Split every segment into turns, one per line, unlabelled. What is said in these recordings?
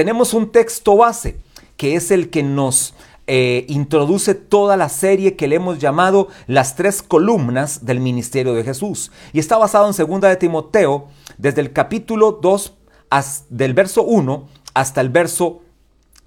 tenemos un texto base que es el que nos eh, introduce toda la serie que le hemos llamado las tres columnas del ministerio de Jesús. Y está basado en 2 de Timoteo, desde el capítulo 2, del verso 1 hasta el verso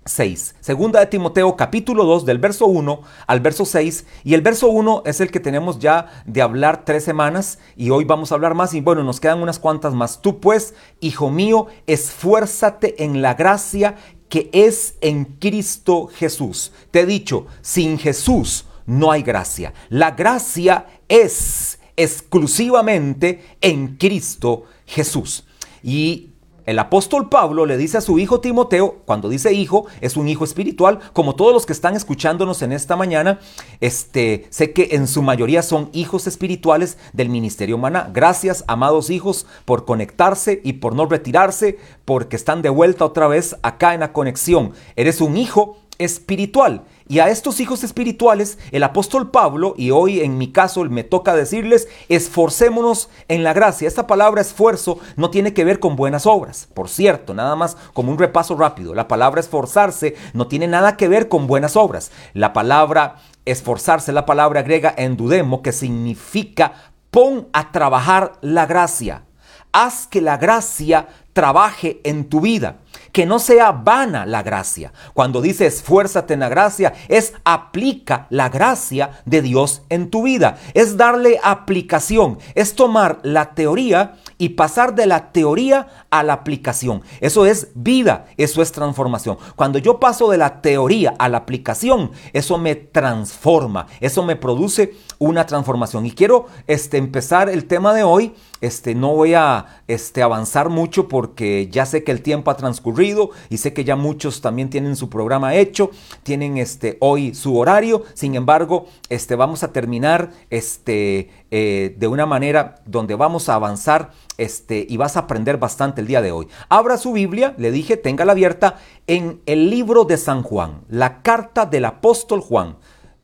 6. Segunda de Timoteo capítulo 2 del verso 1 al verso 6 y el verso 1 es el que tenemos ya de hablar tres semanas y hoy vamos a hablar más y bueno nos quedan unas cuantas más. Tú pues, hijo mío, esfuérzate en la gracia que es en Cristo Jesús. Te he dicho, sin Jesús no hay gracia. La gracia es exclusivamente en Cristo Jesús. Y el apóstol Pablo le dice a su hijo Timoteo, cuando dice hijo, es un hijo espiritual, como todos los que están escuchándonos en esta mañana, este, sé que en su mayoría son hijos espirituales del ministerio humana. Gracias, amados hijos, por conectarse y por no retirarse, porque están de vuelta otra vez acá en la conexión. Eres un hijo espiritual. Y a estos hijos espirituales, el apóstol Pablo, y hoy en mi caso me toca decirles, esforcémonos en la gracia. Esta palabra esfuerzo no tiene que ver con buenas obras. Por cierto, nada más como un repaso rápido, la palabra esforzarse no tiene nada que ver con buenas obras. La palabra esforzarse, la palabra griega endudemo, que significa pon a trabajar la gracia. Haz que la gracia trabaje en tu vida que no sea vana la gracia. Cuando dice esfuérzate en la gracia, es aplica la gracia de Dios en tu vida. Es darle aplicación, es tomar la teoría y pasar de la teoría a la aplicación. Eso es vida, eso es transformación. Cuando yo paso de la teoría a la aplicación, eso me transforma, eso me produce una transformación. Y quiero este, empezar el tema de hoy. Este, no voy a este, avanzar mucho porque ya sé que el tiempo ha transcurrido y sé que ya muchos también tienen su programa hecho, tienen este, hoy su horario, sin embargo, este, vamos a terminar este, eh, de una manera donde vamos a avanzar este, y vas a aprender bastante el día de hoy. Abra su Biblia, le dije, téngala abierta en el libro de San Juan, la carta del apóstol Juan,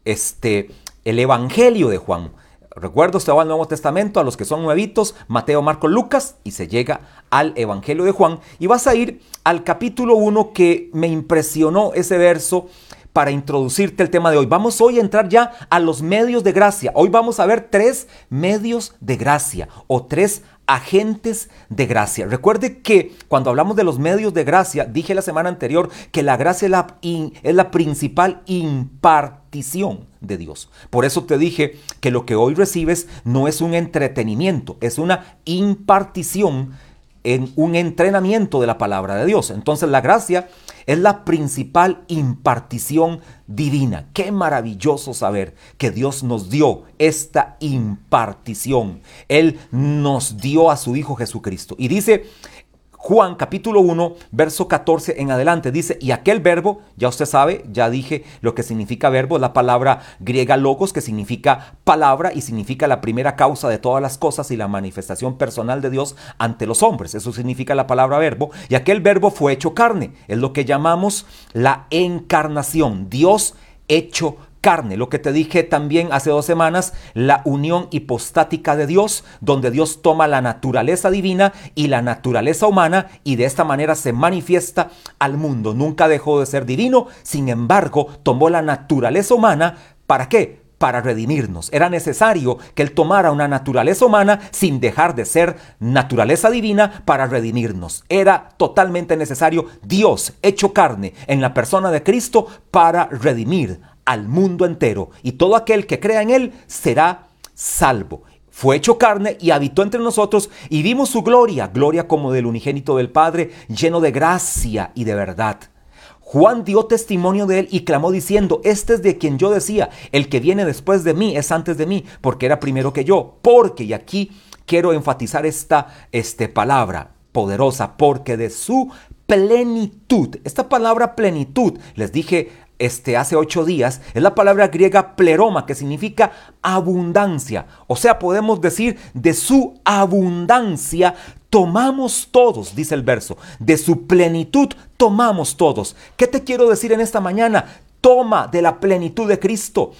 este, el Evangelio de Juan. Recuerdo, usted va al Nuevo Testamento, a los que son nuevitos, Mateo, Marco, Lucas, y se llega al Evangelio de Juan. Y vas a ir al capítulo 1 que me impresionó ese verso para introducirte el tema de hoy. Vamos hoy a entrar ya a los medios de gracia. Hoy vamos a ver tres medios de gracia o tres agentes de gracia. Recuerde que cuando hablamos de los medios de gracia, dije la semana anterior que la gracia es la, es la principal impartición de Dios. Por eso te dije que lo que hoy recibes no es un entretenimiento, es una impartición en un entrenamiento de la palabra de Dios. Entonces la gracia es la principal impartición divina. Qué maravilloso saber que Dios nos dio esta impartición. Él nos dio a su Hijo Jesucristo. Y dice Juan capítulo 1, verso 14 en adelante dice, y aquel verbo, ya usted sabe, ya dije lo que significa verbo, la palabra griega logos, que significa palabra y significa la primera causa de todas las cosas y la manifestación personal de Dios ante los hombres. Eso significa la palabra verbo. Y aquel verbo fue hecho carne. Es lo que llamamos la encarnación. Dios hecho carne carne, lo que te dije también hace dos semanas, la unión hipostática de Dios, donde Dios toma la naturaleza divina y la naturaleza humana y de esta manera se manifiesta al mundo. Nunca dejó de ser divino, sin embargo, tomó la naturaleza humana, ¿para qué? Para redimirnos. Era necesario que Él tomara una naturaleza humana sin dejar de ser naturaleza divina para redimirnos. Era totalmente necesario Dios hecho carne en la persona de Cristo para redimir al mundo entero, y todo aquel que crea en él será salvo. Fue hecho carne y habitó entre nosotros y vimos su gloria, gloria como del unigénito del Padre, lleno de gracia y de verdad. Juan dio testimonio de él y clamó diciendo, este es de quien yo decía, el que viene después de mí es antes de mí, porque era primero que yo. Porque, y aquí quiero enfatizar esta este, palabra poderosa, porque de su plenitud, esta palabra plenitud, les dije este, hace ocho días es la palabra griega pleroma, que significa abundancia. O sea, podemos decir de su abundancia tomamos todos, dice el verso. De su plenitud tomamos todos. ¿Qué te quiero decir en esta mañana? Toma de la plenitud de Cristo.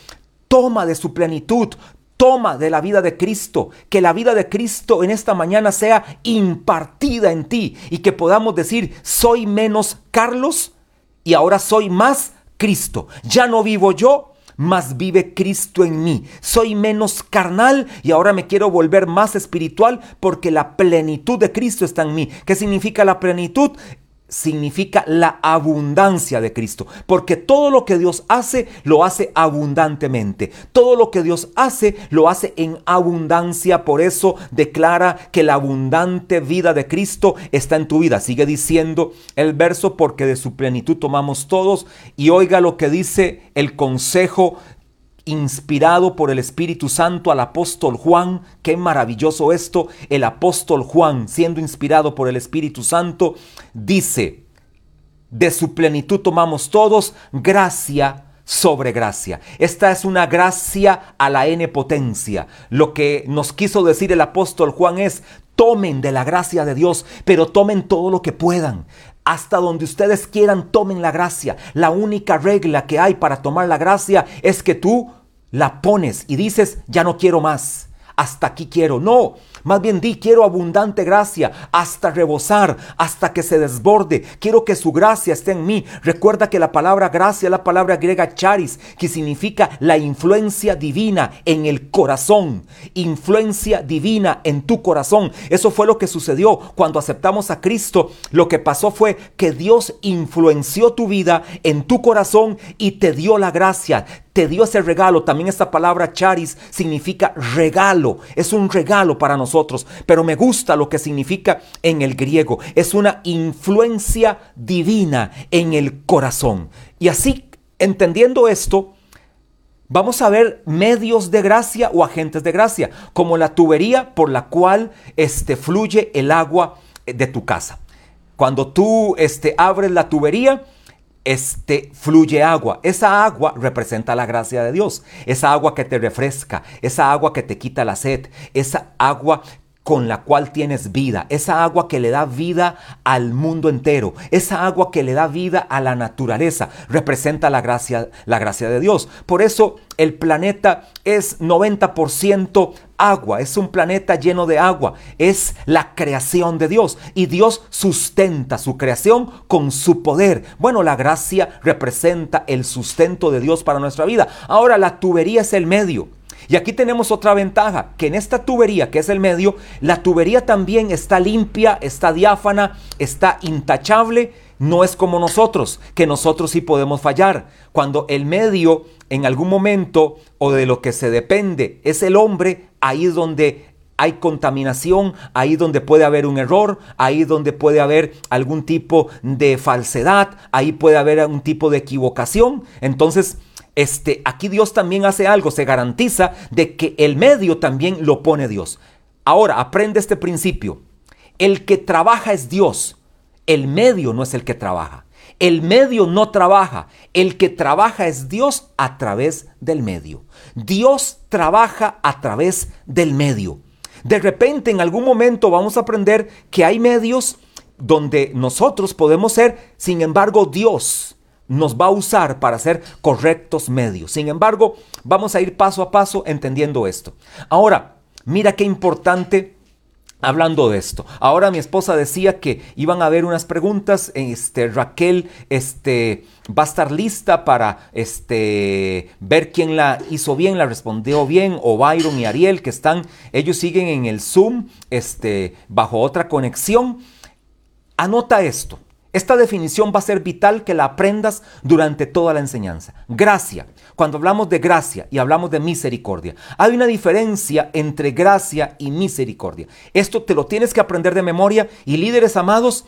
Toma de su plenitud. Toma de la vida de Cristo, que la vida de Cristo en esta mañana sea impartida en ti y que podamos decir, soy menos Carlos y ahora soy más Cristo. Ya no vivo yo, mas vive Cristo en mí. Soy menos carnal y ahora me quiero volver más espiritual porque la plenitud de Cristo está en mí. ¿Qué significa la plenitud? Significa la abundancia de Cristo, porque todo lo que Dios hace, lo hace abundantemente. Todo lo que Dios hace, lo hace en abundancia. Por eso declara que la abundante vida de Cristo está en tu vida. Sigue diciendo el verso, porque de su plenitud tomamos todos. Y oiga lo que dice el consejo inspirado por el Espíritu Santo al apóstol Juan. Qué maravilloso esto. El apóstol Juan, siendo inspirado por el Espíritu Santo, dice, de su plenitud tomamos todos gracia sobre gracia. Esta es una gracia a la n potencia. Lo que nos quiso decir el apóstol Juan es, tomen de la gracia de Dios, pero tomen todo lo que puedan. Hasta donde ustedes quieran, tomen la gracia. La única regla que hay para tomar la gracia es que tú la pones y dices, ya no quiero más hasta aquí quiero. No, más bien di, quiero abundante gracia hasta rebosar, hasta que se desborde. Quiero que su gracia esté en mí. Recuerda que la palabra gracia es la palabra griega charis, que significa la influencia divina en el corazón. Influencia divina en tu corazón. Eso fue lo que sucedió cuando aceptamos a Cristo. Lo que pasó fue que Dios influenció tu vida en tu corazón y te dio la gracia te dio ese regalo. También esta palabra charis significa regalo. Es un regalo para nosotros. Pero me gusta lo que significa en el griego. Es una influencia divina en el corazón. Y así, entendiendo esto, Vamos a ver medios de gracia o agentes de gracia, como la tubería por la cual este, fluye el agua de tu casa. Cuando tú este, abres la tubería, este, fluye agua. Esa agua representa la gracia de Dios. Esa agua que te refresca, esa agua que te quita la sed, esa agua con la cual tienes vida, esa agua que le da vida al mundo entero, esa agua que le da vida a la naturaleza, representa la gracia, la gracia de Dios. Por eso el planeta es 90% agua, es un planeta lleno de agua, es la creación de Dios y Dios sustenta su creación con su poder. Bueno, la gracia representa el sustento de Dios para nuestra vida. Ahora la tubería es el medio. Y aquí tenemos otra ventaja, que en esta tubería, que es el medio, la tubería también está limpia, está diáfana, está intachable, no es como nosotros, que nosotros sí podemos fallar. Cuando el medio en algún momento o de lo que se depende es el hombre, ahí es donde hay contaminación, ahí donde puede haber un error, ahí donde puede haber algún tipo de falsedad, ahí puede haber algún tipo de equivocación. Entonces, este, aquí Dios también hace algo, se garantiza de que el medio también lo pone Dios. Ahora, aprende este principio. El que trabaja es Dios, el medio no es el que trabaja. El medio no trabaja, el que trabaja es Dios a través del medio. Dios trabaja a través del medio. De repente, en algún momento vamos a aprender que hay medios donde nosotros podemos ser, sin embargo, Dios nos va a usar para hacer correctos medios. Sin embargo, vamos a ir paso a paso entendiendo esto. Ahora, mira qué importante Hablando de esto, ahora mi esposa decía que iban a haber unas preguntas, este, Raquel este, va a estar lista para este, ver quién la hizo bien, la respondió bien, o Byron y Ariel que están, ellos siguen en el Zoom este, bajo otra conexión. Anota esto, esta definición va a ser vital que la aprendas durante toda la enseñanza. Gracia. Cuando hablamos de gracia y hablamos de misericordia, hay una diferencia entre gracia y misericordia. Esto te lo tienes que aprender de memoria y líderes amados,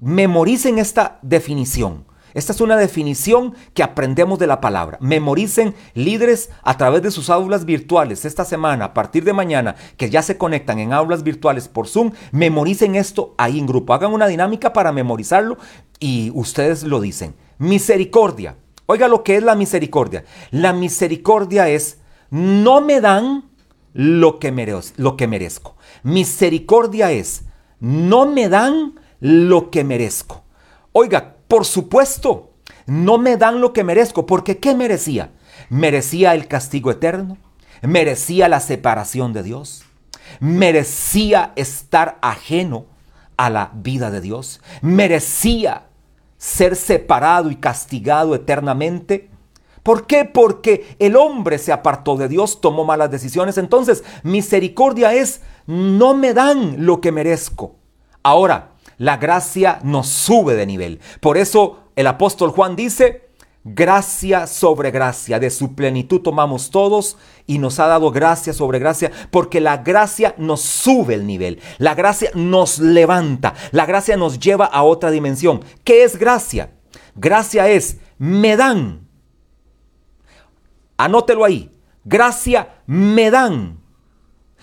memoricen esta definición. Esta es una definición que aprendemos de la palabra. Memoricen líderes a través de sus aulas virtuales esta semana, a partir de mañana, que ya se conectan en aulas virtuales por Zoom. Memoricen esto ahí en grupo. Hagan una dinámica para memorizarlo y ustedes lo dicen. Misericordia. Oiga lo que es la misericordia. La misericordia es no me dan lo que, merezco, lo que merezco. Misericordia es no me dan lo que merezco. Oiga, por supuesto, no me dan lo que merezco, porque ¿qué merecía? Merecía el castigo eterno, merecía la separación de Dios, merecía estar ajeno a la vida de Dios, merecía ser separado y castigado eternamente. ¿Por qué? Porque el hombre se apartó de Dios, tomó malas decisiones. Entonces, misericordia es, no me dan lo que merezco. Ahora, la gracia nos sube de nivel. Por eso el apóstol Juan dice, gracia sobre gracia, de su plenitud tomamos todos y nos ha dado gracia sobre gracia, porque la gracia nos sube el nivel, la gracia nos levanta, la gracia nos lleva a otra dimensión. ¿Qué es gracia? Gracia es, me dan. Anótelo ahí. Gracia me dan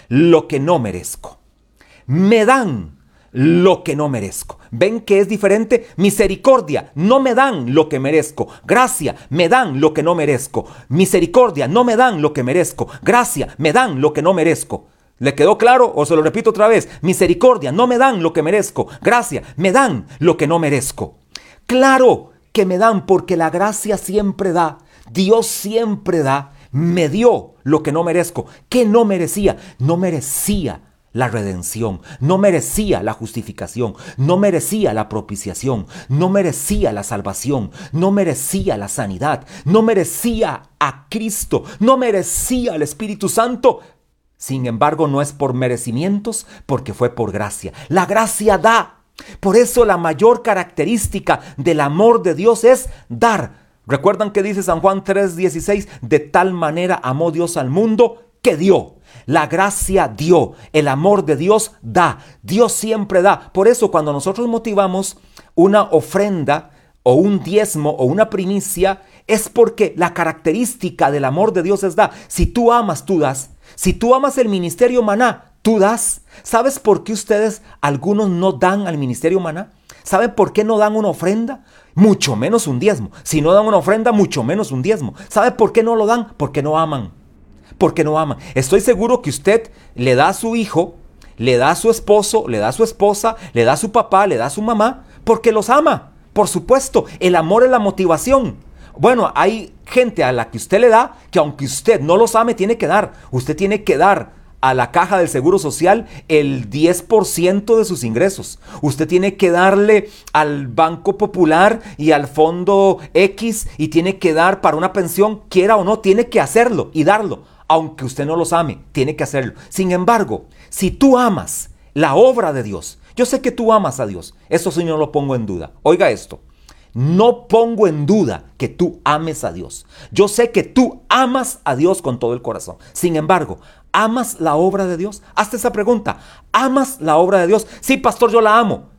lo que no merezco. Me dan lo que no merezco. ¿Ven que es diferente? Misericordia, no me dan lo que merezco. Gracia, me dan lo que no merezco. Misericordia, no me dan lo que merezco. Gracia, me dan lo que no merezco. ¿Le quedó claro? O se lo repito otra vez. Misericordia, no me dan lo que merezco. Gracia, me dan lo que no merezco. Claro que me dan porque la gracia siempre da. Dios siempre da. Me dio lo que no merezco. ¿Qué no merecía? No merecía la redención, no merecía la justificación, no merecía la propiciación, no merecía la salvación, no merecía la sanidad, no merecía a Cristo, no merecía al Espíritu Santo. Sin embargo, no es por merecimientos, porque fue por gracia. La gracia da. Por eso la mayor característica del amor de Dios es dar. ¿Recuerdan que dice San Juan 3:16? De tal manera amó Dios al mundo que dio. La gracia dio, el amor de Dios da, Dios siempre da. Por eso cuando nosotros motivamos una ofrenda o un diezmo o una primicia, es porque la característica del amor de Dios es da. Si tú amas, tú das. Si tú amas el ministerio maná, tú das. ¿Sabes por qué ustedes, algunos no dan al ministerio maná? ¿Saben por qué no dan una ofrenda? Mucho menos un diezmo. Si no dan una ofrenda, mucho menos un diezmo. ¿Sabe por qué no lo dan? Porque no aman porque no ama. Estoy seguro que usted le da a su hijo, le da a su esposo, le da a su esposa, le da a su papá, le da a su mamá, porque los ama. Por supuesto, el amor es la motivación. Bueno, hay gente a la que usted le da que aunque usted no los ame, tiene que dar. Usted tiene que dar a la caja del Seguro Social el 10% de sus ingresos. Usted tiene que darle al Banco Popular y al Fondo X y tiene que dar para una pensión, quiera o no, tiene que hacerlo y darlo aunque usted no los ame, tiene que hacerlo. Sin embargo, si tú amas la obra de Dios, yo sé que tú amas a Dios, eso sí no lo pongo en duda. Oiga esto, no pongo en duda que tú ames a Dios. Yo sé que tú amas a Dios con todo el corazón. Sin embargo, ¿amas la obra de Dios? Hazte esa pregunta. ¿Amas la obra de Dios? Sí, pastor, yo la amo.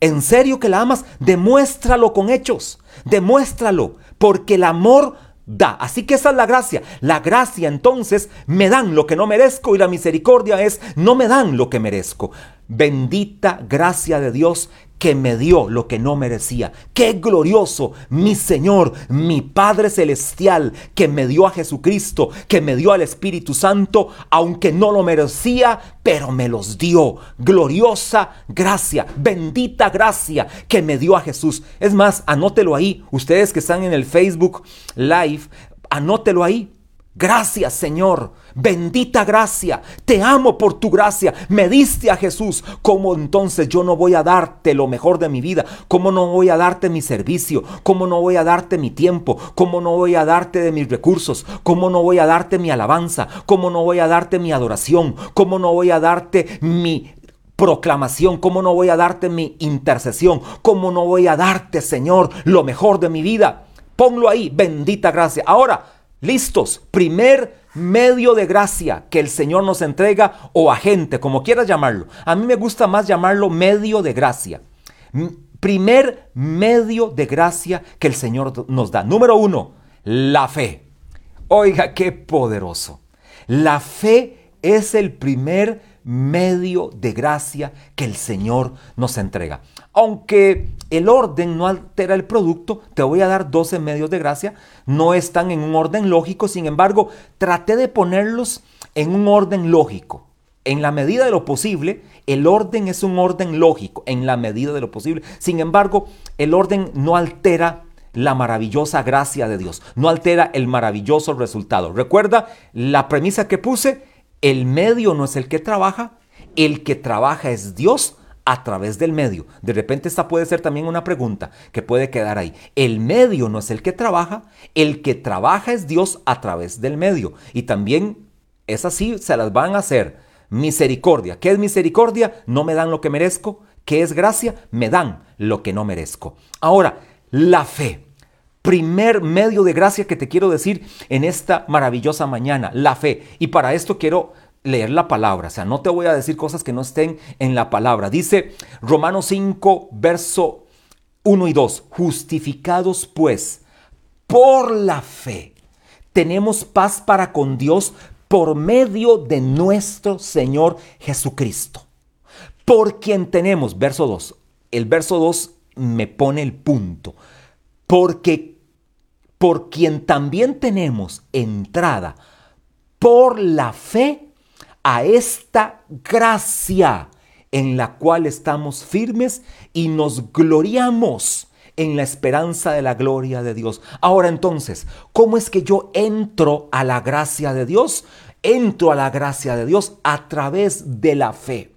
¿En serio que la amas? Demuéstralo con hechos. Demuéstralo. Porque el amor da. Así que esa es la gracia. La gracia entonces me dan lo que no merezco y la misericordia es no me dan lo que merezco. Bendita gracia de Dios que me dio lo que no merecía. Qué glorioso, mi Señor, mi Padre Celestial, que me dio a Jesucristo, que me dio al Espíritu Santo, aunque no lo merecía, pero me los dio. Gloriosa gracia, bendita gracia que me dio a Jesús. Es más, anótelo ahí, ustedes que están en el Facebook Live, anótelo ahí. Gracias Señor, bendita gracia, te amo por tu gracia, me diste a Jesús, ¿cómo entonces yo no voy a darte lo mejor de mi vida? ¿Cómo no voy a darte mi servicio? ¿Cómo no voy a darte mi tiempo? ¿Cómo no voy a darte de mis recursos? ¿Cómo no voy a darte mi alabanza? ¿Cómo no voy a darte mi adoración? ¿Cómo no voy a darte mi proclamación, cómo no voy a darte mi intercesión, cómo no voy a darte, Señor, lo mejor de mi vida. Ponlo ahí, bendita gracia. Ahora, Listos, primer medio de gracia que el Señor nos entrega o agente, como quieras llamarlo. A mí me gusta más llamarlo medio de gracia. Primer medio de gracia que el Señor nos da. Número uno, la fe. Oiga, qué poderoso. La fe es el primer medio de gracia que el Señor nos entrega. Aunque el orden no altera el producto, te voy a dar 12 medios de gracia. No están en un orden lógico, sin embargo, traté de ponerlos en un orden lógico. En la medida de lo posible, el orden es un orden lógico, en la medida de lo posible. Sin embargo, el orden no altera la maravillosa gracia de Dios, no altera el maravilloso resultado. Recuerda la premisa que puse, el medio no es el que trabaja, el que trabaja es Dios a través del medio. De repente esta puede ser también una pregunta que puede quedar ahí. El medio no es el que trabaja, el que trabaja es Dios a través del medio. Y también es así, se las van a hacer. Misericordia. ¿Qué es misericordia? No me dan lo que merezco. ¿Qué es gracia? Me dan lo que no merezco. Ahora, la fe. Primer medio de gracia que te quiero decir en esta maravillosa mañana, la fe. Y para esto quiero leer la palabra, o sea, no te voy a decir cosas que no estén en la palabra. Dice Romanos 5, verso 1 y 2, justificados pues por la fe, tenemos paz para con Dios por medio de nuestro Señor Jesucristo, por quien tenemos, verso 2, el verso 2 me pone el punto, porque por quien también tenemos entrada por la fe a esta gracia en la cual estamos firmes y nos gloriamos en la esperanza de la gloria de Dios. Ahora entonces, ¿cómo es que yo entro a la gracia de Dios? Entro a la gracia de Dios a través de la fe.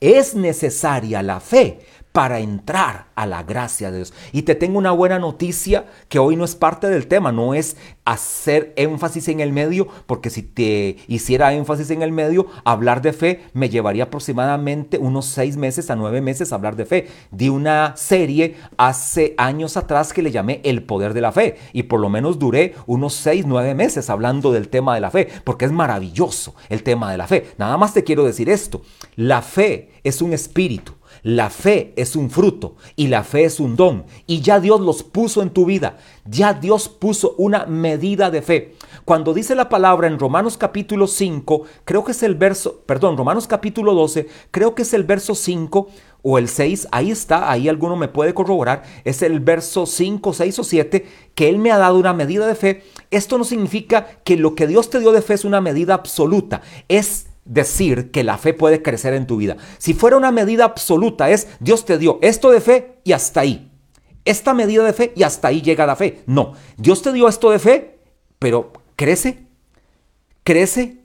Es necesaria la fe para entrar a la gracia de Dios. Y te tengo una buena noticia que hoy no es parte del tema, no es hacer énfasis en el medio, porque si te hiciera énfasis en el medio, hablar de fe me llevaría aproximadamente unos seis meses a nueve meses hablar de fe. Di una serie hace años atrás que le llamé El Poder de la Fe y por lo menos duré unos seis, nueve meses hablando del tema de la fe, porque es maravilloso el tema de la fe. Nada más te quiero decir esto, la fe es un espíritu la fe es un fruto y la fe es un don. Y ya Dios los puso en tu vida. Ya Dios puso una medida de fe. Cuando dice la palabra en Romanos capítulo 5, creo que es el verso, perdón, Romanos capítulo 12, creo que es el verso 5 o el 6, ahí está, ahí alguno me puede corroborar, es el verso 5, 6 o 7, que Él me ha dado una medida de fe. Esto no significa que lo que Dios te dio de fe es una medida absoluta, es decir que la fe puede crecer en tu vida. Si fuera una medida absoluta es Dios te dio esto de fe y hasta ahí. Esta medida de fe y hasta ahí llega la fe. No, Dios te dio esto de fe, pero crece, crece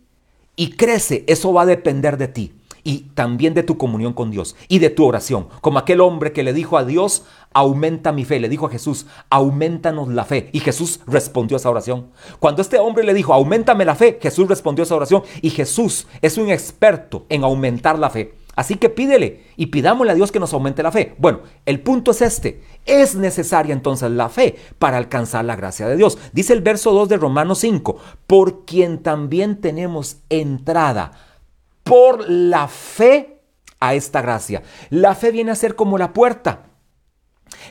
y crece. Eso va a depender de ti y también de tu comunión con Dios y de tu oración. Como aquel hombre que le dijo a Dios, aumenta mi fe, le dijo a Jesús, aumentanos la fe. Y Jesús respondió a esa oración. Cuando este hombre le dijo, aumentame la fe, Jesús respondió a esa oración. Y Jesús es un experto en aumentar la fe. Así que pídele y pidámosle a Dios que nos aumente la fe. Bueno, el punto es este. Es necesaria entonces la fe para alcanzar la gracia de Dios. Dice el verso 2 de Romanos 5, por quien también tenemos entrada por la fe a esta gracia. La fe viene a ser como la puerta.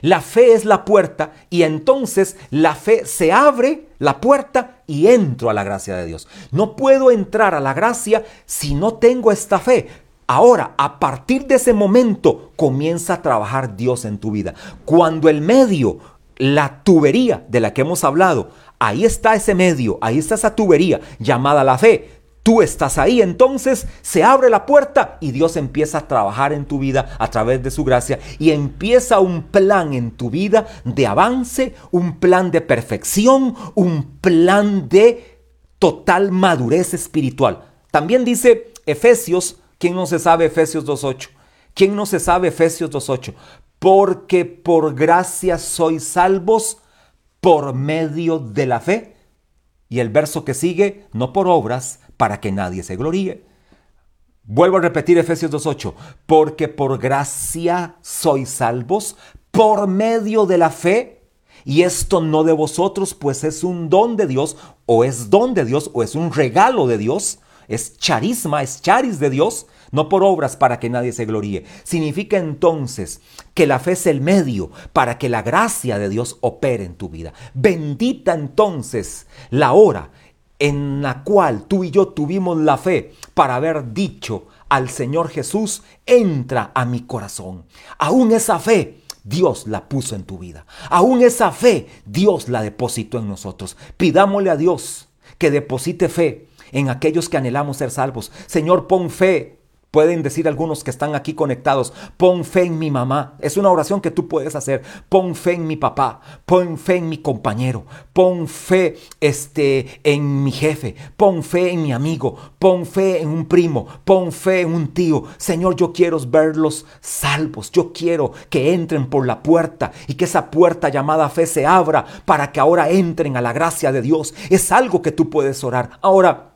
La fe es la puerta y entonces la fe se abre la puerta y entro a la gracia de Dios. No puedo entrar a la gracia si no tengo esta fe. Ahora, a partir de ese momento, comienza a trabajar Dios en tu vida. Cuando el medio, la tubería de la que hemos hablado, ahí está ese medio, ahí está esa tubería llamada la fe Tú estás ahí, entonces se abre la puerta y Dios empieza a trabajar en tu vida a través de su gracia y empieza un plan en tu vida de avance, un plan de perfección, un plan de total madurez espiritual. También dice Efesios, ¿quién no se sabe Efesios 2.8? ¿Quién no se sabe Efesios 2.8? Porque por gracia sois salvos por medio de la fe. Y el verso que sigue, no por obras, para que nadie se gloríe. Vuelvo a repetir Efesios 2.8, porque por gracia sois salvos por medio de la fe, y esto no de vosotros, pues es un don de Dios, o es don de Dios, o es un regalo de Dios, es charisma, es charis de Dios, no por obras para que nadie se gloríe. Significa entonces que la fe es el medio para que la gracia de Dios opere en tu vida. Bendita entonces la hora en la cual tú y yo tuvimos la fe para haber dicho al Señor Jesús, entra a mi corazón. Aún esa fe Dios la puso en tu vida. Aún esa fe Dios la depositó en nosotros. Pidámosle a Dios que deposite fe en aquellos que anhelamos ser salvos. Señor, pon fe Pueden decir algunos que están aquí conectados, pon fe en mi mamá. Es una oración que tú puedes hacer. Pon fe en mi papá, pon fe en mi compañero, pon fe este, en mi jefe, pon fe en mi amigo, pon fe en un primo, pon fe en un tío. Señor, yo quiero verlos salvos. Yo quiero que entren por la puerta y que esa puerta llamada fe se abra para que ahora entren a la gracia de Dios. Es algo que tú puedes orar. Ahora,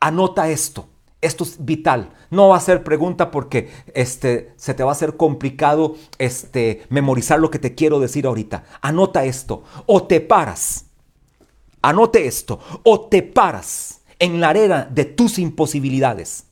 anota esto. Esto es vital. No va a ser pregunta porque este, se te va a hacer complicado este, memorizar lo que te quiero decir ahorita. Anota esto. O te paras. Anote esto. O te paras en la arena de tus imposibilidades.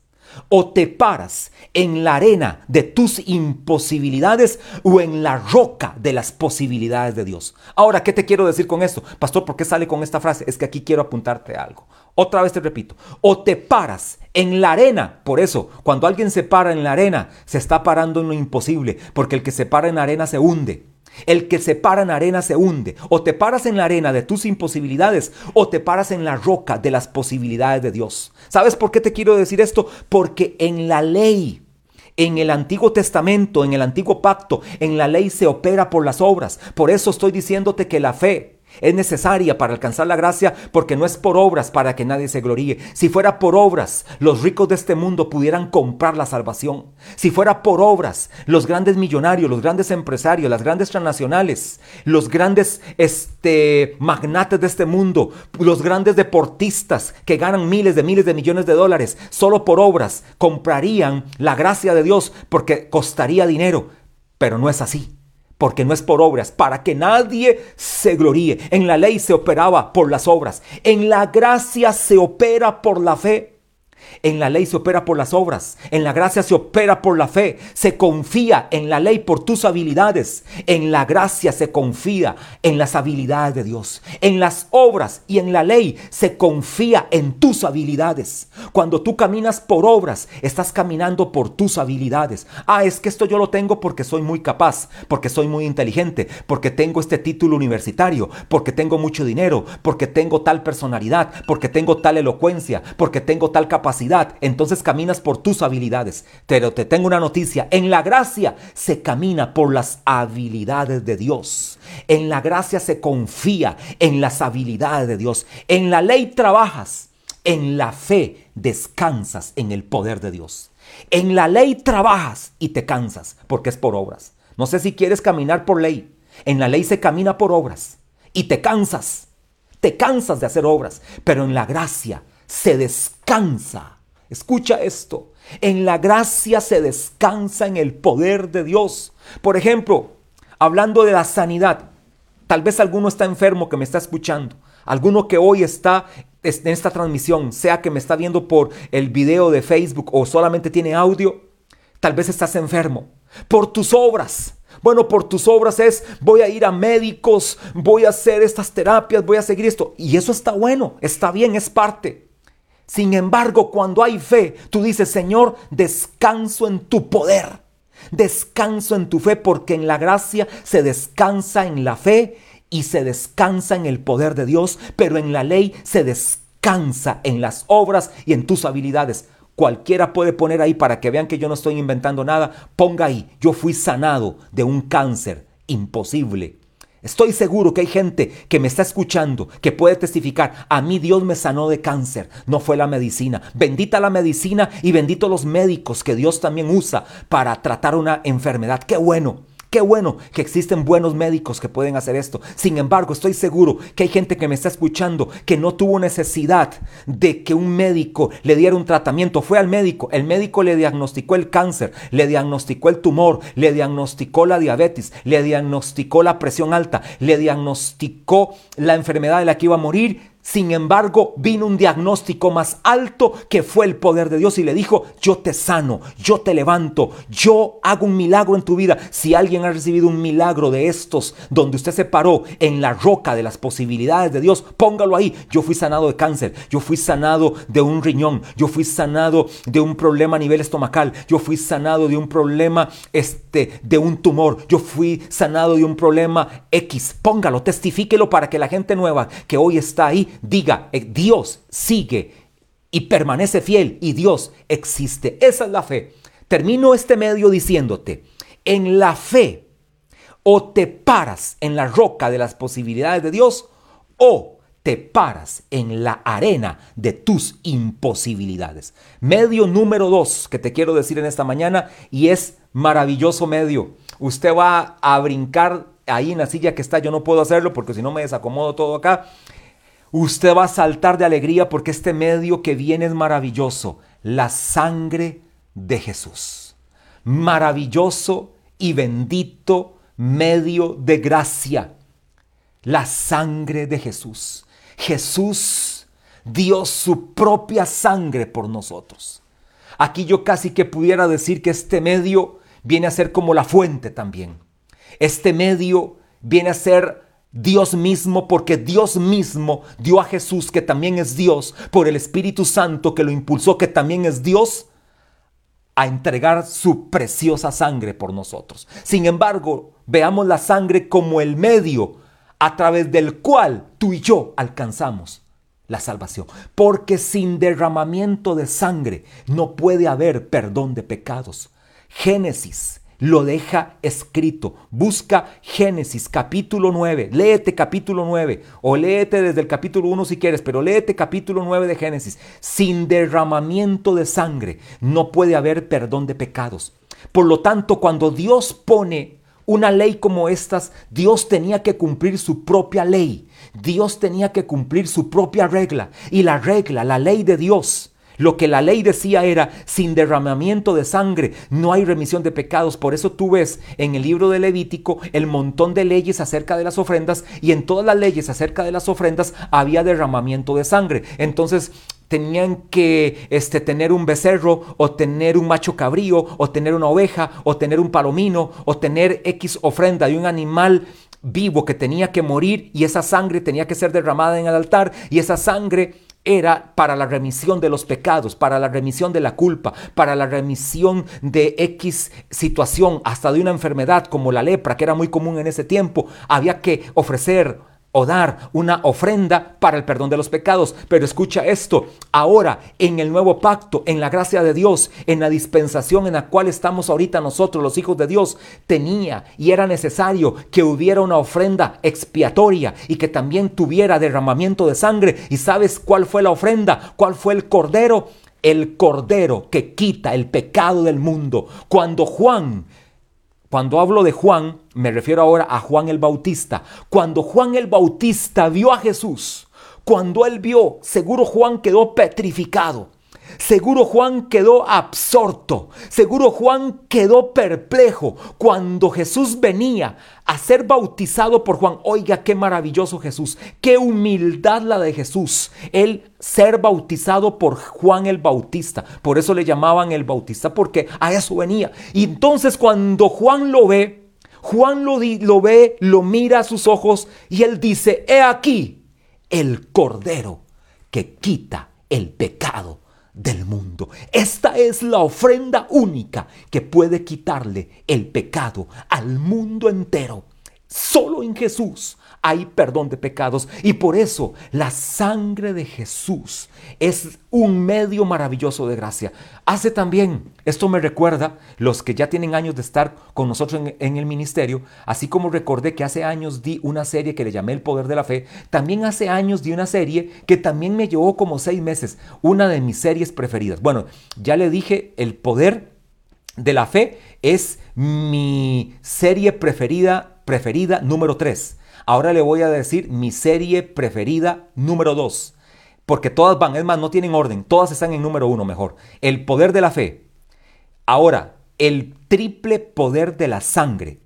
O te paras en la arena de tus imposibilidades o en la roca de las posibilidades de Dios. Ahora, ¿qué te quiero decir con esto? Pastor, ¿por qué sale con esta frase? Es que aquí quiero apuntarte algo. Otra vez te repito, o te paras en la arena. Por eso, cuando alguien se para en la arena, se está parando en lo imposible, porque el que se para en la arena se hunde. El que se para en arena se hunde. O te paras en la arena de tus imposibilidades o te paras en la roca de las posibilidades de Dios. ¿Sabes por qué te quiero decir esto? Porque en la ley, en el Antiguo Testamento, en el Antiguo Pacto, en la ley se opera por las obras. Por eso estoy diciéndote que la fe es necesaria para alcanzar la gracia porque no es por obras para que nadie se gloríe. Si fuera por obras, los ricos de este mundo pudieran comprar la salvación. Si fuera por obras, los grandes millonarios, los grandes empresarios, las grandes transnacionales, los grandes este, magnates de este mundo, los grandes deportistas que ganan miles de miles de millones de dólares, solo por obras, comprarían la gracia de Dios porque costaría dinero. Pero no es así porque no es por obras, para que nadie se gloríe. En la ley se operaba por las obras, en la gracia se opera por la fe. En la ley se opera por las obras, en la gracia se opera por la fe, se confía en la ley por tus habilidades, en la gracia se confía en las habilidades de Dios, en las obras y en la ley se confía en tus habilidades. Cuando tú caminas por obras, estás caminando por tus habilidades. Ah, es que esto yo lo tengo porque soy muy capaz, porque soy muy inteligente, porque tengo este título universitario, porque tengo mucho dinero, porque tengo tal personalidad, porque tengo tal elocuencia, porque tengo tal capacidad entonces caminas por tus habilidades. Pero te tengo una noticia, en la gracia se camina por las habilidades de Dios. En la gracia se confía en las habilidades de Dios. En la ley trabajas, en la fe descansas en el poder de Dios. En la ley trabajas y te cansas porque es por obras. No sé si quieres caminar por ley. En la ley se camina por obras y te cansas. Te cansas de hacer obras, pero en la gracia se descansa. Escucha esto. En la gracia se descansa en el poder de Dios. Por ejemplo, hablando de la sanidad, tal vez alguno está enfermo que me está escuchando. Alguno que hoy está en esta transmisión, sea que me está viendo por el video de Facebook o solamente tiene audio, tal vez estás enfermo. Por tus obras, bueno, por tus obras es, voy a ir a médicos, voy a hacer estas terapias, voy a seguir esto. Y eso está bueno, está bien, es parte. Sin embargo, cuando hay fe, tú dices, Señor, descanso en tu poder. Descanso en tu fe porque en la gracia se descansa en la fe y se descansa en el poder de Dios, pero en la ley se descansa en las obras y en tus habilidades. Cualquiera puede poner ahí para que vean que yo no estoy inventando nada. Ponga ahí, yo fui sanado de un cáncer imposible Estoy seguro que hay gente que me está escuchando, que puede testificar, a mí Dios me sanó de cáncer, no fue la medicina. Bendita la medicina y bendito los médicos que Dios también usa para tratar una enfermedad. Qué bueno. Qué bueno que existen buenos médicos que pueden hacer esto. Sin embargo, estoy seguro que hay gente que me está escuchando que no tuvo necesidad de que un médico le diera un tratamiento. Fue al médico, el médico le diagnosticó el cáncer, le diagnosticó el tumor, le diagnosticó la diabetes, le diagnosticó la presión alta, le diagnosticó la enfermedad de la que iba a morir sin embargo, vino un diagnóstico más alto que fue el poder de Dios y le dijo, yo te sano, yo te levanto, yo hago un milagro en tu vida. Si alguien ha recibido un milagro de estos, donde usted se paró en la roca de las posibilidades de Dios, póngalo ahí. Yo fui sanado de cáncer, yo fui sanado de un riñón, yo fui sanado de un problema a nivel estomacal, yo fui sanado de un problema este, de un tumor, yo fui sanado de un problema X. Póngalo, testifíquelo para que la gente nueva que hoy está ahí diga, eh, Dios sigue y permanece fiel y Dios existe. Esa es la fe. Termino este medio diciéndote, en la fe o te paras en la roca de las posibilidades de Dios o te paras en la arena de tus imposibilidades. Medio número dos que te quiero decir en esta mañana y es maravilloso medio. Usted va a brincar ahí en la silla que está, yo no puedo hacerlo porque si no me desacomodo todo acá. Usted va a saltar de alegría porque este medio que viene es maravilloso. La sangre de Jesús. Maravilloso y bendito medio de gracia. La sangre de Jesús. Jesús dio su propia sangre por nosotros. Aquí yo casi que pudiera decir que este medio viene a ser como la fuente también. Este medio viene a ser Dios mismo porque Dios mismo dio a Jesús, que también es Dios, por el Espíritu Santo que lo impulsó, que también es Dios, a entregar su preciosa sangre por nosotros. Sin embargo, veamos la sangre como el medio a través del cual tú y yo alcanzamos la salvación. Porque sin derramamiento de sangre no puede haber perdón de pecados. Génesis lo deja escrito. Busca Génesis capítulo 9, léete capítulo 9 o léete desde el capítulo 1 si quieres, pero léete capítulo 9 de Génesis. Sin derramamiento de sangre no puede haber perdón de pecados. Por lo tanto, cuando Dios pone una ley como estas, Dios tenía que cumplir su propia ley. Dios tenía que cumplir su propia regla. Y la regla, la ley de Dios, lo que la ley decía era, sin derramamiento de sangre no hay remisión de pecados. Por eso tú ves en el libro de Levítico el montón de leyes acerca de las ofrendas y en todas las leyes acerca de las ofrendas había derramamiento de sangre. Entonces tenían que este, tener un becerro o tener un macho cabrío o tener una oveja o tener un palomino o tener X ofrenda de un animal vivo que tenía que morir y esa sangre tenía que ser derramada en el altar y esa sangre era para la remisión de los pecados, para la remisión de la culpa, para la remisión de X situación, hasta de una enfermedad como la lepra, que era muy común en ese tiempo. Había que ofrecer o dar una ofrenda para el perdón de los pecados. Pero escucha esto, ahora en el nuevo pacto, en la gracia de Dios, en la dispensación en la cual estamos ahorita nosotros, los hijos de Dios, tenía y era necesario que hubiera una ofrenda expiatoria y que también tuviera derramamiento de sangre. ¿Y sabes cuál fue la ofrenda? ¿Cuál fue el cordero? El cordero que quita el pecado del mundo. Cuando Juan cuando hablo de Juan, me refiero ahora a Juan el Bautista. Cuando Juan el Bautista vio a Jesús, cuando él vio, seguro Juan quedó petrificado. Seguro Juan quedó absorto, seguro Juan quedó perplejo cuando Jesús venía a ser bautizado por Juan. Oiga, qué maravilloso Jesús, qué humildad la de Jesús. Él ser bautizado por Juan el Bautista. Por eso le llamaban el Bautista, porque a eso venía. Y entonces cuando Juan lo ve, Juan lo, lo ve, lo mira a sus ojos y él dice, he aquí el Cordero que quita el pecado del mundo. Esta es la ofrenda única que puede quitarle el pecado al mundo entero. Solo en Jesús hay perdón de pecados y por eso la sangre de Jesús es un medio maravilloso de gracia. Hace también, esto me recuerda, los que ya tienen años de estar con nosotros en, el ministerio, así como recordé que hace años di una serie que le llamé El Poder de la Fe, también hace años di una serie que también me llevó como seis meses, una de mis series preferidas. Bueno, ya le dije, El Poder de la Fe es mi serie preferida preferida número 3. Ahora le voy a decir mi serie preferida número 2. Porque todas van, es más, no tienen orden, todas están en número 1 mejor. El poder de la fe. Ahora, el triple poder de la sangre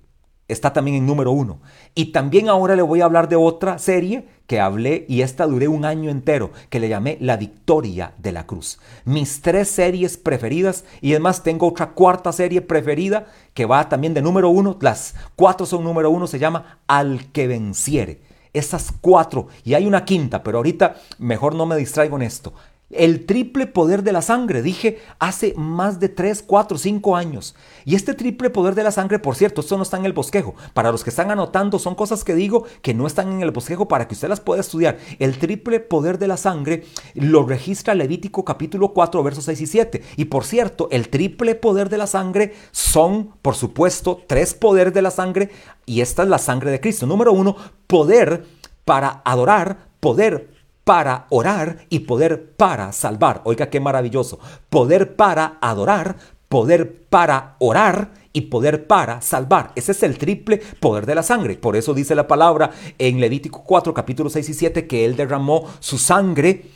está también en número 1. Y también ahora le voy a hablar de otra serie que hablé y esta duré un año entero, que le llamé La Victoria de la Cruz. Mis tres series preferidas y además tengo otra cuarta serie preferida que va también de número uno, las cuatro son número uno, se llama Al que venciere. Esas cuatro, y hay una quinta, pero ahorita mejor no me distraigo en esto. El triple poder de la sangre, dije hace más de 3, 4, 5 años. Y este triple poder de la sangre, por cierto, esto no está en el bosquejo. Para los que están anotando, son cosas que digo que no están en el bosquejo para que usted las pueda estudiar. El triple poder de la sangre lo registra Levítico capítulo 4, versos 6 y 7. Y por cierto, el triple poder de la sangre son, por supuesto, tres poderes de la sangre. Y esta es la sangre de Cristo. Número uno, poder para adorar, poder para orar y poder para salvar. Oiga, qué maravilloso. Poder para adorar, poder para orar y poder para salvar. Ese es el triple poder de la sangre. Por eso dice la palabra en Levítico 4, capítulo 6 y 7, que Él derramó su sangre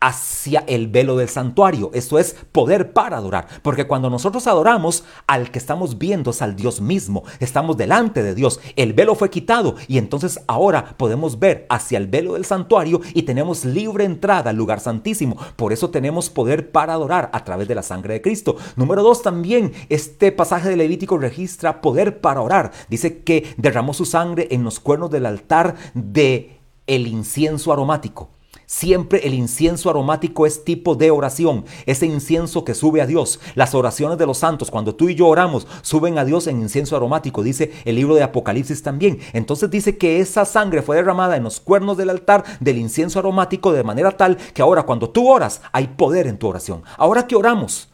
hacia el velo del santuario. Esto es poder para adorar. Porque cuando nosotros adoramos, al que estamos viendo es al Dios mismo. Estamos delante de Dios. El velo fue quitado y entonces ahora podemos ver hacia el velo del santuario y tenemos libre entrada al lugar santísimo. Por eso tenemos poder para adorar a través de la sangre de Cristo. Número dos, también este pasaje de Levítico registra poder para orar. Dice que derramó su sangre en los cuernos del altar de el incienso aromático. Siempre el incienso aromático es tipo de oración, ese incienso que sube a Dios. Las oraciones de los santos, cuando tú y yo oramos, suben a Dios en incienso aromático, dice el libro de Apocalipsis también. Entonces dice que esa sangre fue derramada en los cuernos del altar del incienso aromático de manera tal que ahora cuando tú oras hay poder en tu oración. Ahora que oramos,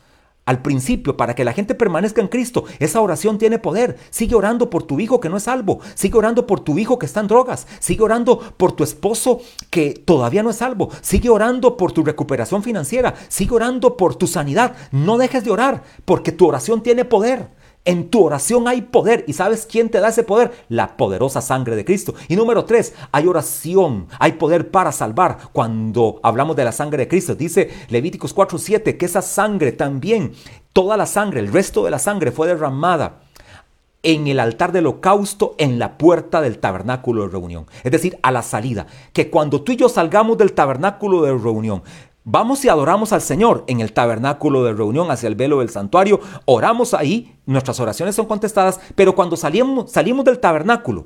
al principio para que la gente permanezca en Cristo. Esa oración tiene poder. Sigue orando por tu hijo que no es salvo. Sigue orando por tu hijo que está en drogas. Sigue orando por tu esposo que todavía no es salvo. Sigue orando por tu recuperación financiera. Sigue orando por tu sanidad. No dejes de orar porque tu oración tiene poder. En tu oración hay poder. ¿Y sabes quién te da ese poder? La poderosa sangre de Cristo. Y número tres, hay oración, hay poder para salvar. Cuando hablamos de la sangre de Cristo, dice Levíticos 4:7 que esa sangre también, toda la sangre, el resto de la sangre fue derramada en el altar del holocausto en la puerta del tabernáculo de reunión. Es decir, a la salida. Que cuando tú y yo salgamos del tabernáculo de reunión, Vamos y adoramos al Señor en el tabernáculo de reunión hacia el velo del santuario, oramos ahí, nuestras oraciones son contestadas, pero cuando salimos, salimos del tabernáculo,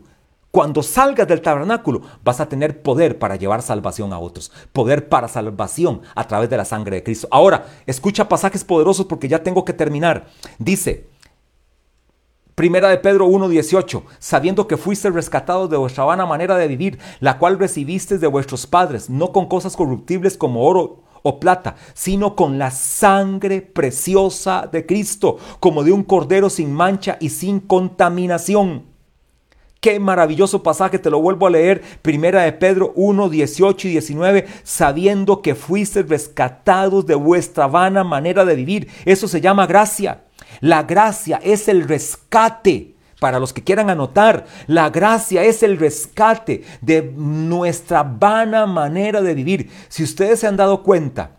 cuando salgas del tabernáculo, vas a tener poder para llevar salvación a otros, poder para salvación a través de la sangre de Cristo. Ahora, escucha pasajes poderosos porque ya tengo que terminar. Dice, Primera de Pedro 1:18, sabiendo que fuiste rescatados de vuestra vana manera de vivir, la cual recibisteis de vuestros padres, no con cosas corruptibles como oro o plata, sino con la sangre preciosa de Cristo, como de un cordero sin mancha y sin contaminación. Qué maravilloso pasaje, te lo vuelvo a leer, primera de Pedro 1, 18 y 19, sabiendo que fuiste rescatados de vuestra vana manera de vivir. Eso se llama gracia. La gracia es el rescate. Para los que quieran anotar, la gracia es el rescate de nuestra vana manera de vivir. Si ustedes se han dado cuenta,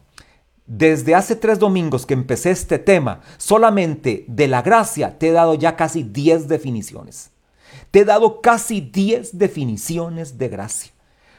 desde hace tres domingos que empecé este tema, solamente de la gracia te he dado ya casi 10 definiciones. Te he dado casi 10 definiciones de gracia.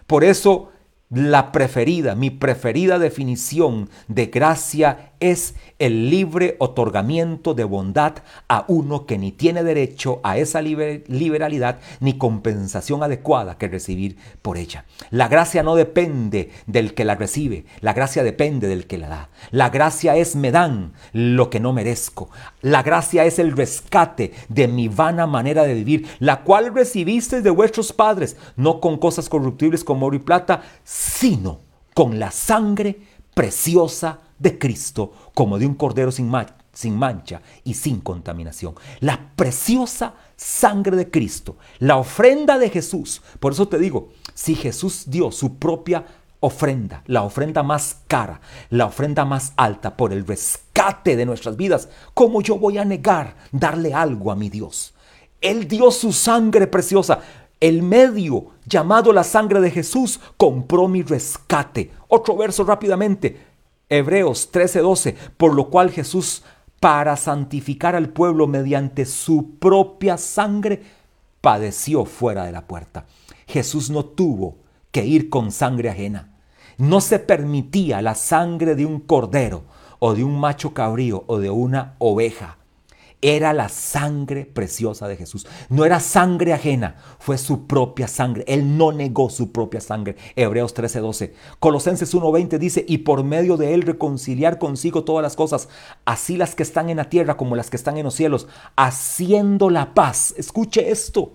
Por eso la preferida, mi preferida definición de gracia es el libre otorgamiento de bondad a uno que ni tiene derecho a esa liberalidad ni compensación adecuada que recibir por ella. La gracia no depende del que la recibe, la gracia depende del que la da. La gracia es me dan lo que no merezco. La gracia es el rescate de mi vana manera de vivir, la cual recibiste de vuestros padres, no con cosas corruptibles como oro y plata, sino con la sangre preciosa de Cristo como de un cordero sin, mancha y sin contaminación. La preciosa sangre de Cristo, la ofrenda de Jesús. Por eso te digo, si Jesús dio su propia ofrenda, la ofrenda más cara, la ofrenda más alta por el rescate de nuestras vidas, ¿cómo yo voy a negar darle algo a mi Dios? Él dio su sangre preciosa. El medio llamado la sangre de Jesús compró mi rescate. Otro verso rápidamente. Hebreos 13:12, por lo cual Jesús, para santificar al pueblo mediante su propia sangre, padeció fuera de la puerta. Jesús no tuvo que ir con sangre ajena. No se permitía la sangre de un cordero o de un macho cabrío o de una oveja. Era la sangre preciosa de Jesús. No era sangre ajena, fue su propia sangre. Él no negó su propia sangre. Hebreos 13:12. Colosenses 1:20 dice, y por medio de él reconciliar consigo todas las cosas, así las que están en la tierra como las que están en los cielos, haciendo la paz. Escuche esto.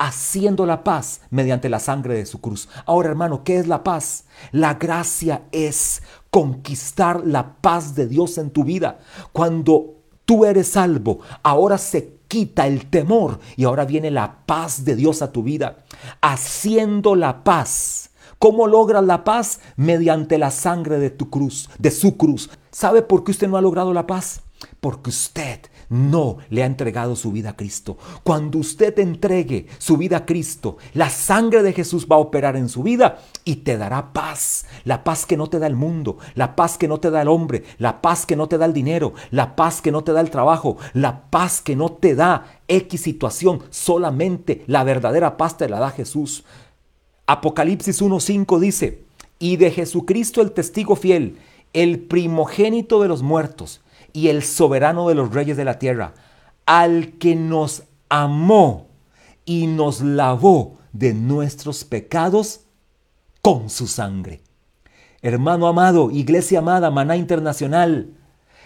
Haciendo la paz mediante la sangre de su cruz. Ahora, hermano, ¿qué es la paz? La gracia es conquistar la paz de Dios en tu vida. Cuando tú eres salvo, ahora se quita el temor y ahora viene la paz de Dios a tu vida, haciendo la paz. ¿Cómo logras la paz? Mediante la sangre de tu cruz, de su cruz. ¿Sabe por qué usted no ha logrado la paz? Porque usted no le ha entregado su vida a Cristo. Cuando usted entregue su vida a Cristo, la sangre de Jesús va a operar en su vida y te dará paz. La paz que no te da el mundo, la paz que no te da el hombre, la paz que no te da el dinero, la paz que no te da el trabajo, la paz que no te da X situación. Solamente la verdadera paz te la da Jesús. Apocalipsis 1.5 dice, y de Jesucristo el testigo fiel, el primogénito de los muertos y el soberano de los reyes de la tierra, al que nos amó y nos lavó de nuestros pecados con su sangre. Hermano amado, iglesia amada, maná internacional,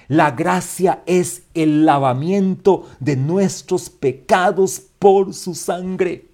la gracia es el lavamiento de nuestros pecados por su sangre.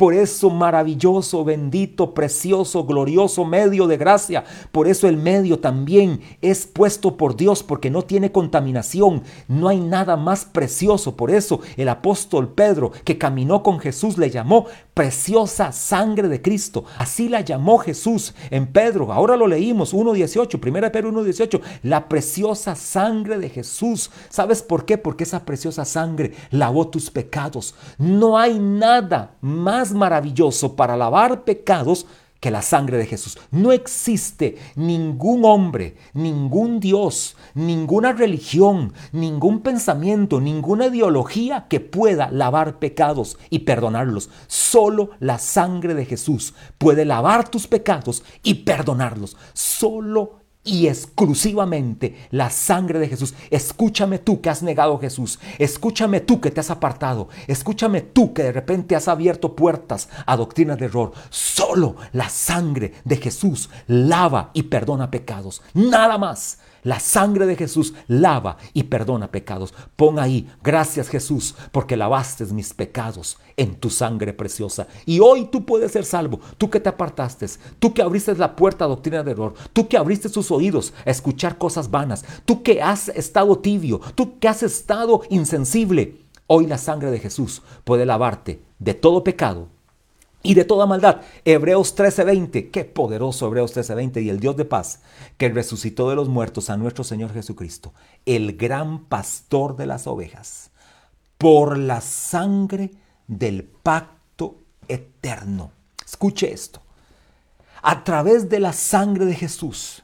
Por eso maravilloso, bendito, precioso, glorioso medio de gracia. Por eso el medio también es puesto por Dios porque no tiene contaminación. No hay nada más precioso. Por eso el apóstol Pedro que caminó con Jesús le llamó preciosa sangre de Cristo. Así la llamó Jesús en Pedro. Ahora lo leímos 1.18, 1 Pedro 1.18. La preciosa sangre de Jesús. ¿Sabes por qué? Porque esa preciosa sangre lavó tus pecados. No hay nada más maravilloso para lavar pecados que la sangre de Jesús. No existe ningún hombre, ningún Dios, ninguna religión, ningún pensamiento, ninguna ideología que pueda lavar pecados y perdonarlos. Solo la sangre de Jesús puede lavar tus pecados y perdonarlos. Solo y exclusivamente la sangre de Jesús. Escúchame tú que has negado a Jesús. Escúchame tú que te has apartado. Escúchame tú que de repente has abierto puertas a doctrinas de error. Solo la sangre de Jesús lava y perdona pecados. Nada más. La sangre de Jesús lava y perdona pecados. Pon ahí, gracias Jesús, porque lavaste mis pecados en tu sangre preciosa. Y hoy tú puedes ser salvo. Tú que te apartaste, tú que abriste la puerta a doctrina de error, tú que abriste sus oídos a escuchar cosas vanas, tú que has estado tibio, tú que has estado insensible. Hoy la sangre de Jesús puede lavarte de todo pecado y de toda maldad. Hebreos 13:20, qué poderoso Hebreos 13:20 y el Dios de paz que resucitó de los muertos a nuestro Señor Jesucristo, el gran pastor de las ovejas, por la sangre del pacto eterno. Escuche esto. A través de la sangre de Jesús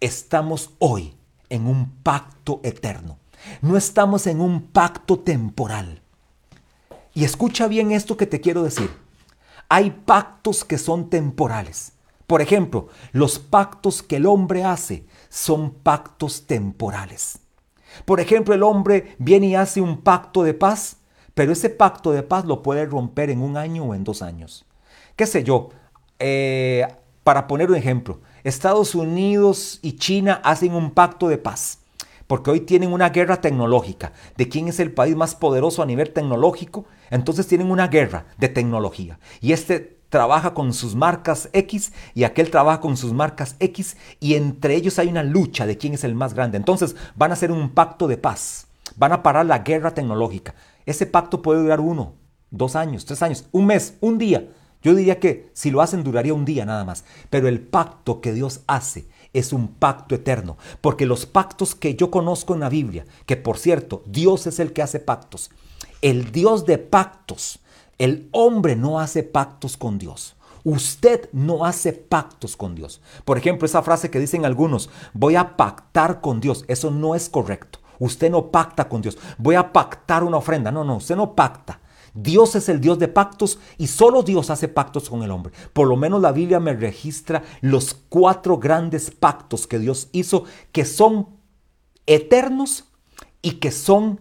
estamos hoy en un pacto eterno. No estamos en un pacto temporal. Y escucha bien esto que te quiero decir hay pactos que son temporales. Por ejemplo, los pactos que el hombre hace son pactos temporales. Por ejemplo, el hombre viene y hace un pacto de paz, pero ese pacto de paz lo puede romper en un año o en dos años. ¿Qué sé yo? Eh, para poner un ejemplo, Estados Unidos y China hacen un pacto de paz porque hoy tienen una guerra tecnológica de quién es el país más poderoso a nivel tecnológico. Entonces tienen una guerra de tecnología. Y este trabaja con sus marcas X y aquel trabaja con sus marcas X y entre ellos hay una lucha de quién es el más grande. Entonces van a hacer un pacto de paz. Van a parar la guerra tecnológica. Ese pacto puede durar uno, dos años, tres años, un mes, un día. Yo diría que si lo hacen duraría un día nada más. Pero el pacto que Dios hace es un pacto eterno, porque los pactos que yo conozco en la Biblia, que por cierto, Dios es el que hace pactos, el Dios de pactos, el hombre no hace pactos con Dios. Usted no hace pactos con Dios. Por ejemplo, esa frase que dicen algunos, voy a pactar con Dios, eso no es correcto. Usted no pacta con Dios. Voy a pactar una ofrenda. No, no, usted no pacta. Dios es el Dios de pactos y solo Dios hace pactos con el hombre. Por lo menos la Biblia me registra los cuatro grandes pactos que Dios hizo que son eternos y que son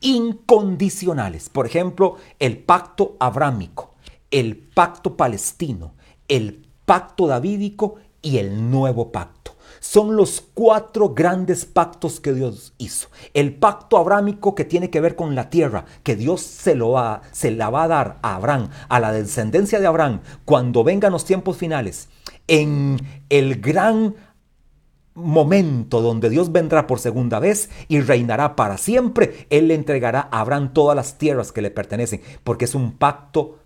incondicionales. Por ejemplo, el pacto abrámico, el pacto palestino, el pacto davídico y el nuevo pacto. Son los cuatro grandes pactos que Dios hizo. El pacto abrámico que tiene que ver con la tierra, que Dios se, lo va, se la va a dar a Abraham, a la descendencia de Abraham, cuando vengan los tiempos finales, en el gran momento donde Dios vendrá por segunda vez y reinará para siempre, Él le entregará a Abraham todas las tierras que le pertenecen, porque es un pacto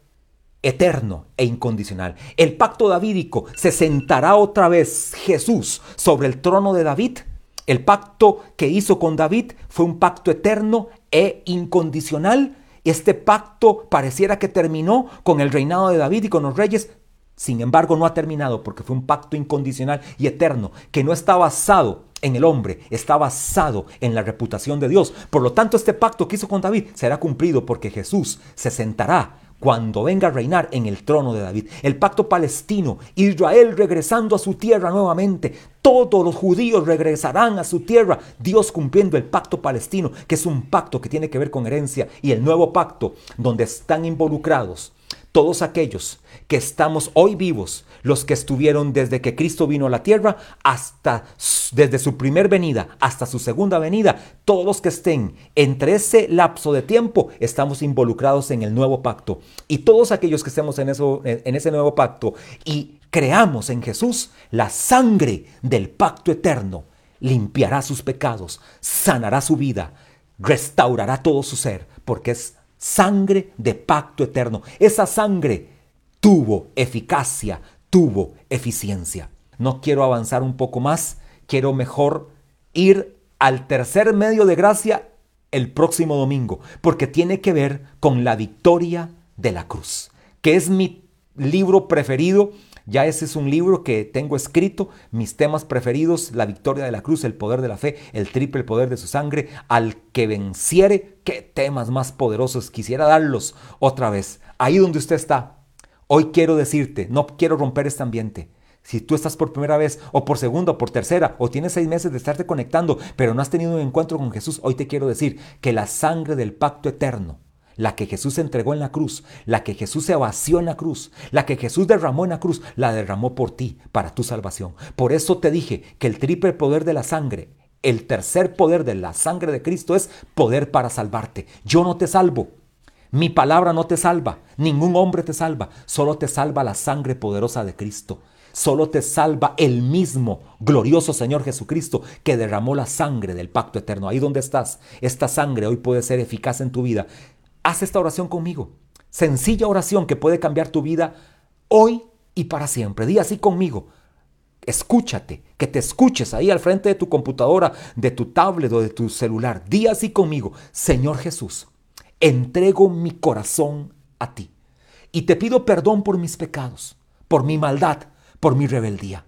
eterno e incondicional. El pacto davídico se sentará otra vez Jesús sobre el trono de David. El pacto que hizo con David fue un pacto eterno e incondicional. Este pacto pareciera que terminó con el reinado de David y con los reyes, sin embargo, no ha terminado porque fue un pacto incondicional y eterno que no está basado en el hombre, está basado en la reputación de Dios. Por lo tanto, este pacto que hizo con David será cumplido porque Jesús se sentará cuando venga a reinar en el trono de David. El pacto palestino, Israel regresando a su tierra nuevamente, todos los judíos regresarán a su tierra, Dios cumpliendo el pacto palestino, que es un pacto que tiene que ver con herencia, y el nuevo pacto, donde están involucrados todos aquellos que estamos hoy vivos, los que estuvieron desde que Cristo vino a la tierra hasta desde su primer venida hasta su segunda venida, todos los que estén entre ese lapso de tiempo, estamos involucrados en el nuevo pacto. Y todos aquellos que estemos en, eso, en ese nuevo pacto y creamos en Jesús, la sangre del pacto eterno limpiará sus pecados, sanará su vida, restaurará todo su ser, porque es sangre de pacto eterno. Esa sangre tuvo eficacia, tuvo eficiencia. No quiero avanzar un poco más, quiero mejor ir al tercer medio de gracia el próximo domingo, porque tiene que ver con la victoria de la cruz, que es mi libro preferido ya ese es un libro que tengo escrito, mis temas preferidos, la victoria de la cruz, el poder de la fe, el triple poder de su sangre, al que venciere, qué temas más poderosos, quisiera darlos otra vez. Ahí donde usted está, hoy quiero decirte, no quiero romper este ambiente. Si tú estás por primera vez o por segunda o por tercera o tienes seis meses de estarte conectando, pero no has tenido un encuentro con Jesús, hoy te quiero decir que la sangre del pacto eterno, la que Jesús entregó en la cruz, la que Jesús se vació en la cruz, la que Jesús derramó en la cruz, la derramó por ti, para tu salvación. Por eso te dije que el triple poder de la sangre, el tercer poder de la sangre de Cristo es poder para salvarte. Yo no te salvo. Mi palabra no te salva, ningún hombre te salva, solo te salva la sangre poderosa de Cristo. Solo te salva el mismo glorioso Señor Jesucristo que derramó la sangre del pacto eterno. Ahí donde estás, esta sangre hoy puede ser eficaz en tu vida Haz esta oración conmigo. Sencilla oración que puede cambiar tu vida hoy y para siempre. Di así conmigo. Escúchate, que te escuches ahí al frente de tu computadora, de tu tablet o de tu celular. Di así conmigo. Señor Jesús, entrego mi corazón a ti y te pido perdón por mis pecados, por mi maldad, por mi rebeldía.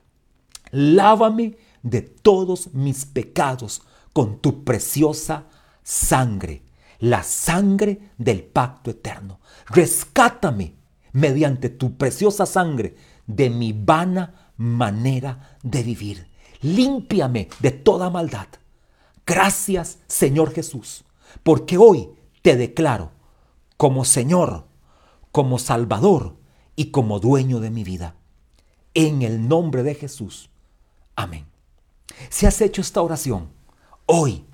Lávame de todos mis pecados con tu preciosa sangre la sangre del pacto eterno. Rescátame mediante tu preciosa sangre de mi vana manera de vivir. Límpiame de toda maldad. Gracias, Señor Jesús, porque hoy te declaro como Señor, como Salvador y como dueño de mi vida. En el nombre de Jesús. Amén. Si has hecho esta oración, hoy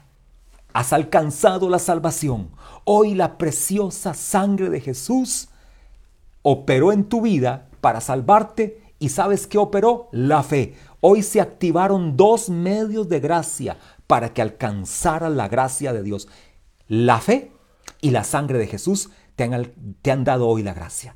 Has alcanzado la salvación. Hoy la preciosa sangre de Jesús operó en tu vida para salvarte y sabes qué operó? La fe. Hoy se activaron dos medios de gracia para que alcanzara la gracia de Dios. La fe y la sangre de Jesús te han, te han dado hoy la gracia.